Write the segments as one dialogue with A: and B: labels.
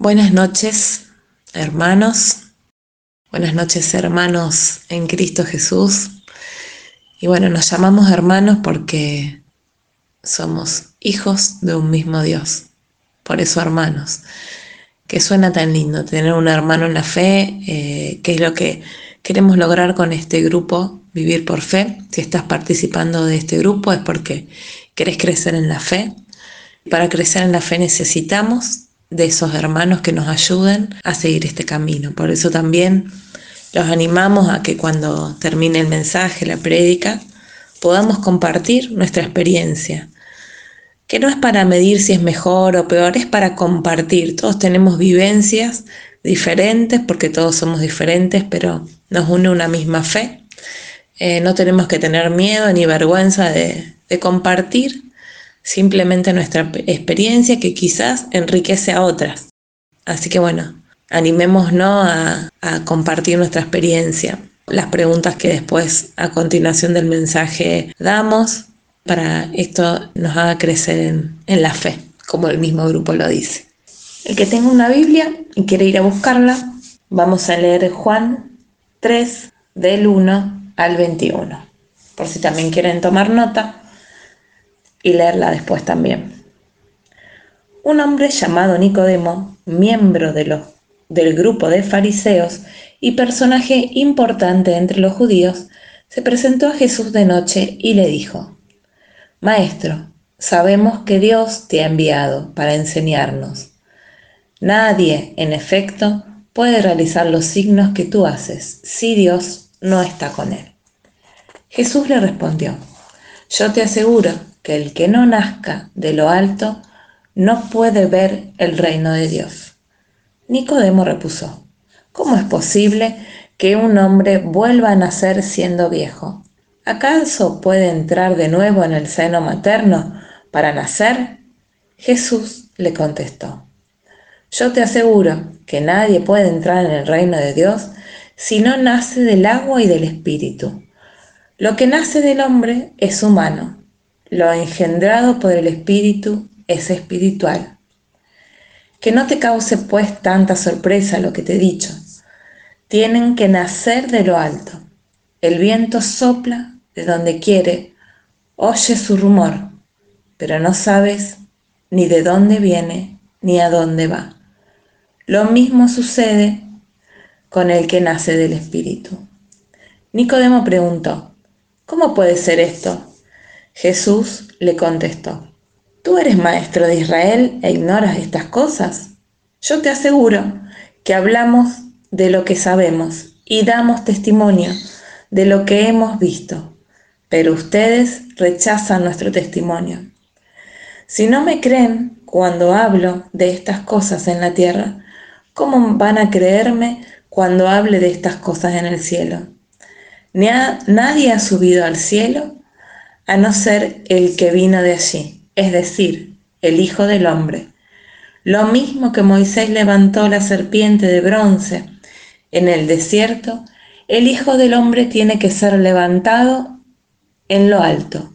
A: Buenas noches, hermanos. Buenas noches, hermanos en Cristo Jesús. Y bueno, nos llamamos hermanos porque somos hijos de un mismo Dios. Por eso, hermanos. Que suena tan lindo tener un hermano en la fe, eh, que es lo que queremos lograr con este grupo, Vivir por Fe. Si estás participando de este grupo es porque querés crecer en la fe. Para crecer en la fe necesitamos de esos hermanos que nos ayuden a seguir este camino. Por eso también los animamos a que cuando termine el mensaje, la prédica, podamos compartir nuestra experiencia, que no es para medir si es mejor o peor, es para compartir. Todos tenemos vivencias diferentes porque todos somos diferentes, pero nos une una misma fe. Eh, no tenemos que tener miedo ni vergüenza de compartir simplemente nuestra experiencia que quizás enriquece a otras. Así que bueno, animémonos a, a compartir nuestra experiencia. Las preguntas que después a continuación del mensaje damos para esto nos haga crecer en, en la fe, como el mismo grupo lo dice. El que tenga una Biblia y quiere ir a buscarla, vamos a leer Juan 3 del 1 al 21. Por si también quieren tomar nota, y leerla después también. Un hombre llamado Nicodemo, miembro del grupo de fariseos y personaje importante entre los judíos, se presentó a Jesús de noche y le dijo, Maestro, sabemos que Dios te ha enviado para enseñarnos. Nadie, en efecto, puede realizar los signos que tú haces si Dios no está con él. Jesús le respondió, Yo te aseguro que el que no nazca de lo alto no puede ver el reino de Dios. Nicodemo repuso, ¿cómo es posible que un hombre vuelva a nacer siendo viejo? ¿Acaso puede entrar de nuevo en el seno materno para nacer? Jesús le contestó, yo te aseguro que nadie puede entrar en el reino de Dios si no nace del agua y del espíritu. Lo que nace del hombre es humano lo engendrado por el Espíritu es espiritual. Que no te cause pues tanta sorpresa lo que te he dicho. Tienen que nacer de lo alto. El viento sopla de donde quiere, oye su rumor, pero no sabes ni de dónde viene ni a dónde va. Lo mismo sucede con el que nace del Espíritu. Nicodemo preguntó, ¿cómo puede ser esto? Jesús le contestó, ¿tú eres maestro de Israel e ignoras estas cosas? Yo te aseguro que hablamos de lo que sabemos y damos testimonio de lo que hemos visto, pero ustedes rechazan nuestro testimonio. Si no me creen cuando hablo de estas cosas en la tierra, ¿cómo van a creerme cuando hable de estas cosas en el cielo? nadie ha subido al cielo a no ser el que vino de allí, es decir, el Hijo del Hombre. Lo mismo que Moisés levantó la serpiente de bronce en el desierto, el Hijo del Hombre tiene que ser levantado en lo alto,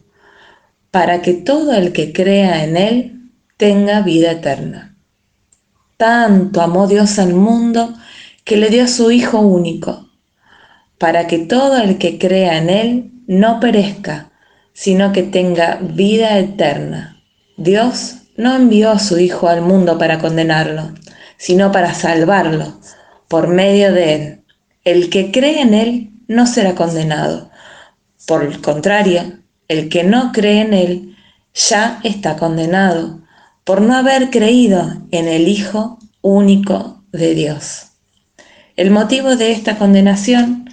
A: para que todo el que crea en Él tenga vida eterna. Tanto amó Dios al mundo que le dio su Hijo único, para que todo el que crea en Él no perezca, sino que tenga vida eterna. Dios no envió a su Hijo al mundo para condenarlo, sino para salvarlo por medio de él. El que cree en él no será condenado. Por el contrario, el que no cree en él ya está condenado por no haber creído en el Hijo único de Dios. El motivo de esta condenación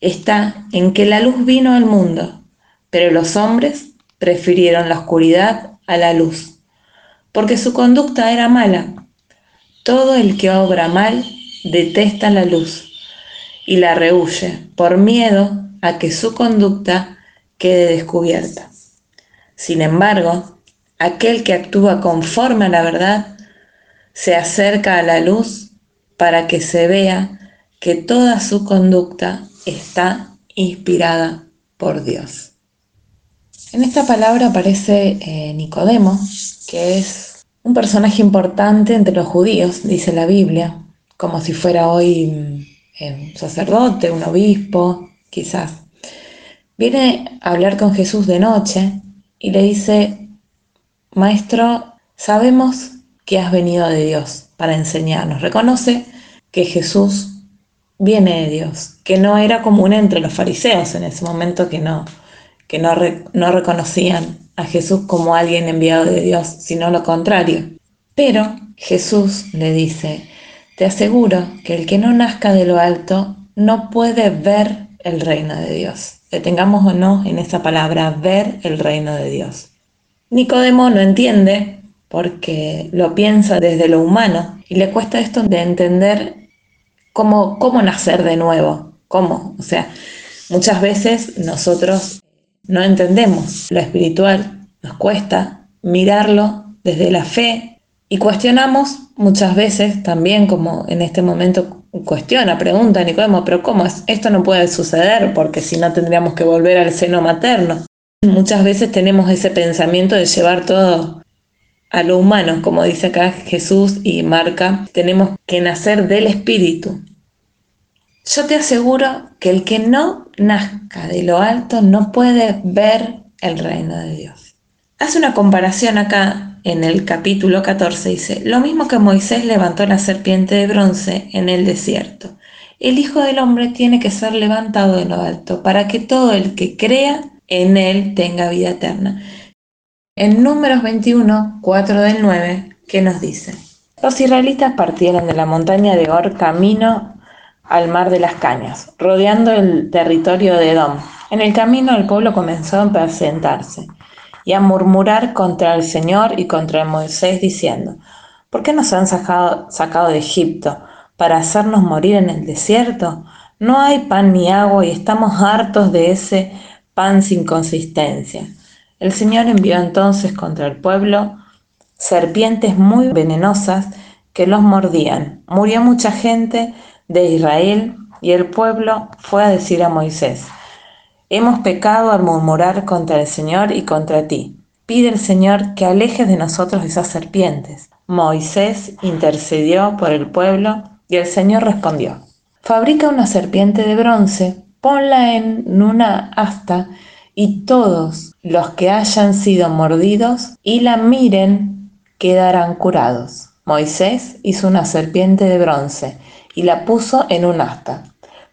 A: está en que la luz vino al mundo pero los hombres prefirieron la oscuridad a la luz, porque su conducta era mala. Todo el que obra mal detesta la luz y la rehuye por miedo a que su conducta quede descubierta. Sin embargo, aquel que actúa conforme a la verdad se acerca a la luz para que se vea que toda su conducta está inspirada por Dios. En esta palabra aparece eh, Nicodemo, que es un personaje importante entre los judíos, dice la Biblia, como si fuera hoy eh, un sacerdote, un obispo, quizás. Viene a hablar con Jesús de noche y le dice, Maestro, sabemos que has venido de Dios para enseñarnos. Reconoce que Jesús viene de Dios, que no era común entre los fariseos en ese momento que no, que no, no reconocían a Jesús como alguien enviado de Dios, sino lo contrario. Pero Jesús le dice, te aseguro que el que no nazca de lo alto no puede ver el reino de Dios. Tengamos o no en esa palabra, ver el reino de Dios. Nicodemo no entiende porque lo piensa desde lo humano y le cuesta esto de entender cómo, cómo nacer de nuevo, cómo. O sea, muchas veces nosotros no entendemos lo espiritual, nos cuesta mirarlo desde la fe y cuestionamos muchas veces también, como en este momento cuestiona, pregunta Nicodemo, pero ¿cómo es? Esto no puede suceder porque si no tendríamos que volver al seno materno. Muchas veces tenemos ese pensamiento de llevar todo a lo humano, como dice acá Jesús y marca, tenemos que nacer del Espíritu. Yo te aseguro que el que no nazca de lo alto no puede ver el reino de Dios. Hace una comparación acá en el capítulo 14, dice, lo mismo que Moisés levantó la serpiente de bronce en el desierto. El Hijo del Hombre tiene que ser levantado de lo alto para que todo el que crea en él tenga vida eterna. En números 21, 4 del 9, ¿qué nos dice? Los israelitas partieron de la montaña de Or camino al mar de las cañas, rodeando el territorio de Edom. En el camino el pueblo comenzó a impacientarse y a murmurar contra el Señor y contra Moisés, diciendo, ¿por qué nos han sacado, sacado de Egipto para hacernos morir en el desierto? No hay pan ni agua y estamos hartos de ese pan sin consistencia. El Señor envió entonces contra el pueblo serpientes muy venenosas que los mordían. Murió mucha gente de Israel y el pueblo fue a decir a Moisés, Hemos pecado al murmurar contra el Señor y contra ti. Pide el Señor que alejes de nosotros esas serpientes. Moisés intercedió por el pueblo y el Señor respondió, Fabrica una serpiente de bronce, ponla en una asta y todos los que hayan sido mordidos y la miren quedarán curados. Moisés hizo una serpiente de bronce y la puso en un asta.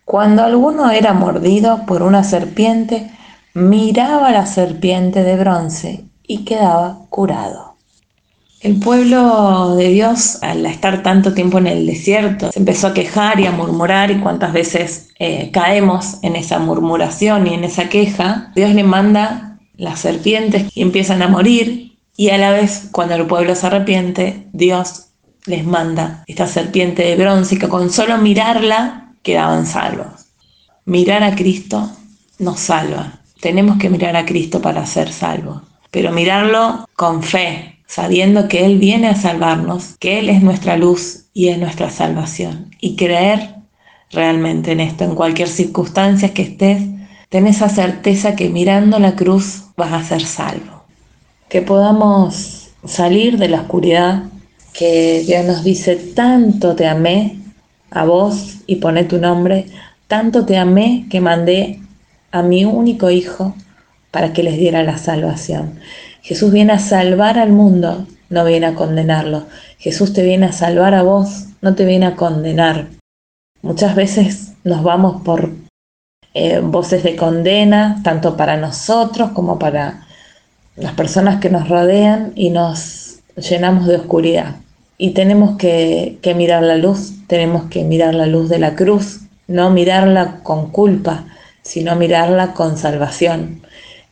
A: Cuando alguno era mordido por una serpiente, miraba la serpiente de bronce y quedaba curado. El pueblo de Dios, al estar tanto tiempo en el desierto, se empezó a quejar y a murmurar y cuántas veces eh, caemos en esa murmuración y en esa queja. Dios le manda las serpientes y empiezan a morir y a la vez cuando el pueblo se arrepiente, Dios les manda esta serpiente de bronce que con solo mirarla quedaban salvos. Mirar a Cristo nos salva. Tenemos que mirar a Cristo para ser salvos, pero mirarlo con fe, sabiendo que Él viene a salvarnos, que Él es nuestra luz y es nuestra salvación. Y creer realmente en esto, en cualquier circunstancia que estés, ten esa certeza que mirando la cruz vas a ser salvo. Que podamos salir de la oscuridad, que Dios nos dice, tanto te amé a vos y poné tu nombre, tanto te amé que mandé a mi único Hijo para que les diera la salvación. Jesús viene a salvar al mundo, no viene a condenarlo. Jesús te viene a salvar a vos, no te viene a condenar. Muchas veces nos vamos por eh, voces de condena, tanto para nosotros como para las personas que nos rodean y nos llenamos de oscuridad. Y tenemos que, mirar la luz, tenemos que mirar la luz de la cruz, no mirarla con culpa, sino mirarla con salvación,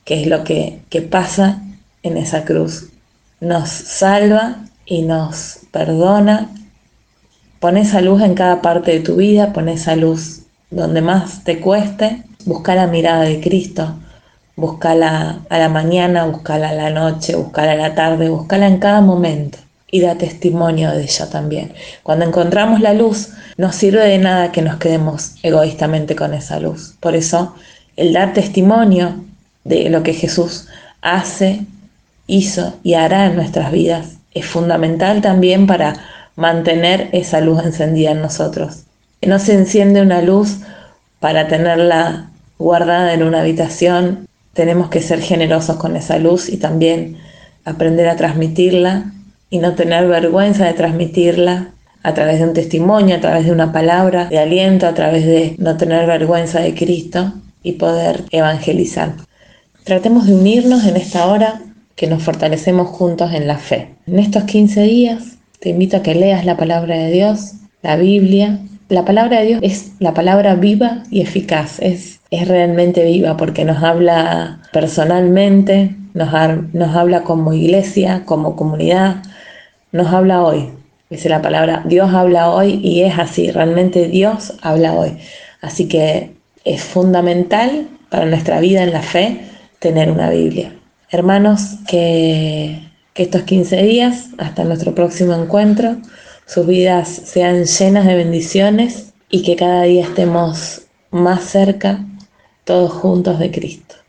A: que es lo que, pasa en esa cruz. Nos salva y nos perdona. Pon esa luz en cada parte de tu vida, pon esa luz donde más te cueste. Busca la mirada de Cristo, búscala a la mañana, búscala a la noche, búscala a la tarde, búscala en cada momento y da testimonio de ella también. Cuando encontramos la luz, no sirve de nada que nos quedemos egoístamente con esa luz. Por eso, el dar testimonio de lo que Jesús hace, hizo y hará en nuestras vidas es fundamental también para mantener esa luz encendida en nosotros. No se enciende una luz para tenerla guardada en una habitación, tenemos que ser generosos con esa luz y también aprender a transmitirla y no tener vergüenza de transmitirla a través de un testimonio, a través de una palabra de aliento, a través de no tener vergüenza de Cristo y poder evangelizar. Tratemos de unirnos en esta hora que nos fortalecemos juntos en la fe. En estos 15 días te invito a que leas la palabra de Dios, la Biblia. La palabra de Dios es la palabra viva y eficaz, es, es realmente viva porque nos habla personalmente, nos, nos habla como iglesia, como comunidad, nos habla hoy. Dice la palabra, Dios habla hoy y es así, realmente Dios habla hoy. Así que es fundamental para nuestra vida en la fe tener una Biblia. Hermanos, que, que estos 15 días, hasta nuestro próximo encuentro, sus vidas sean llenas de bendiciones y que cada día estemos más cerca, todos juntos de Cristo.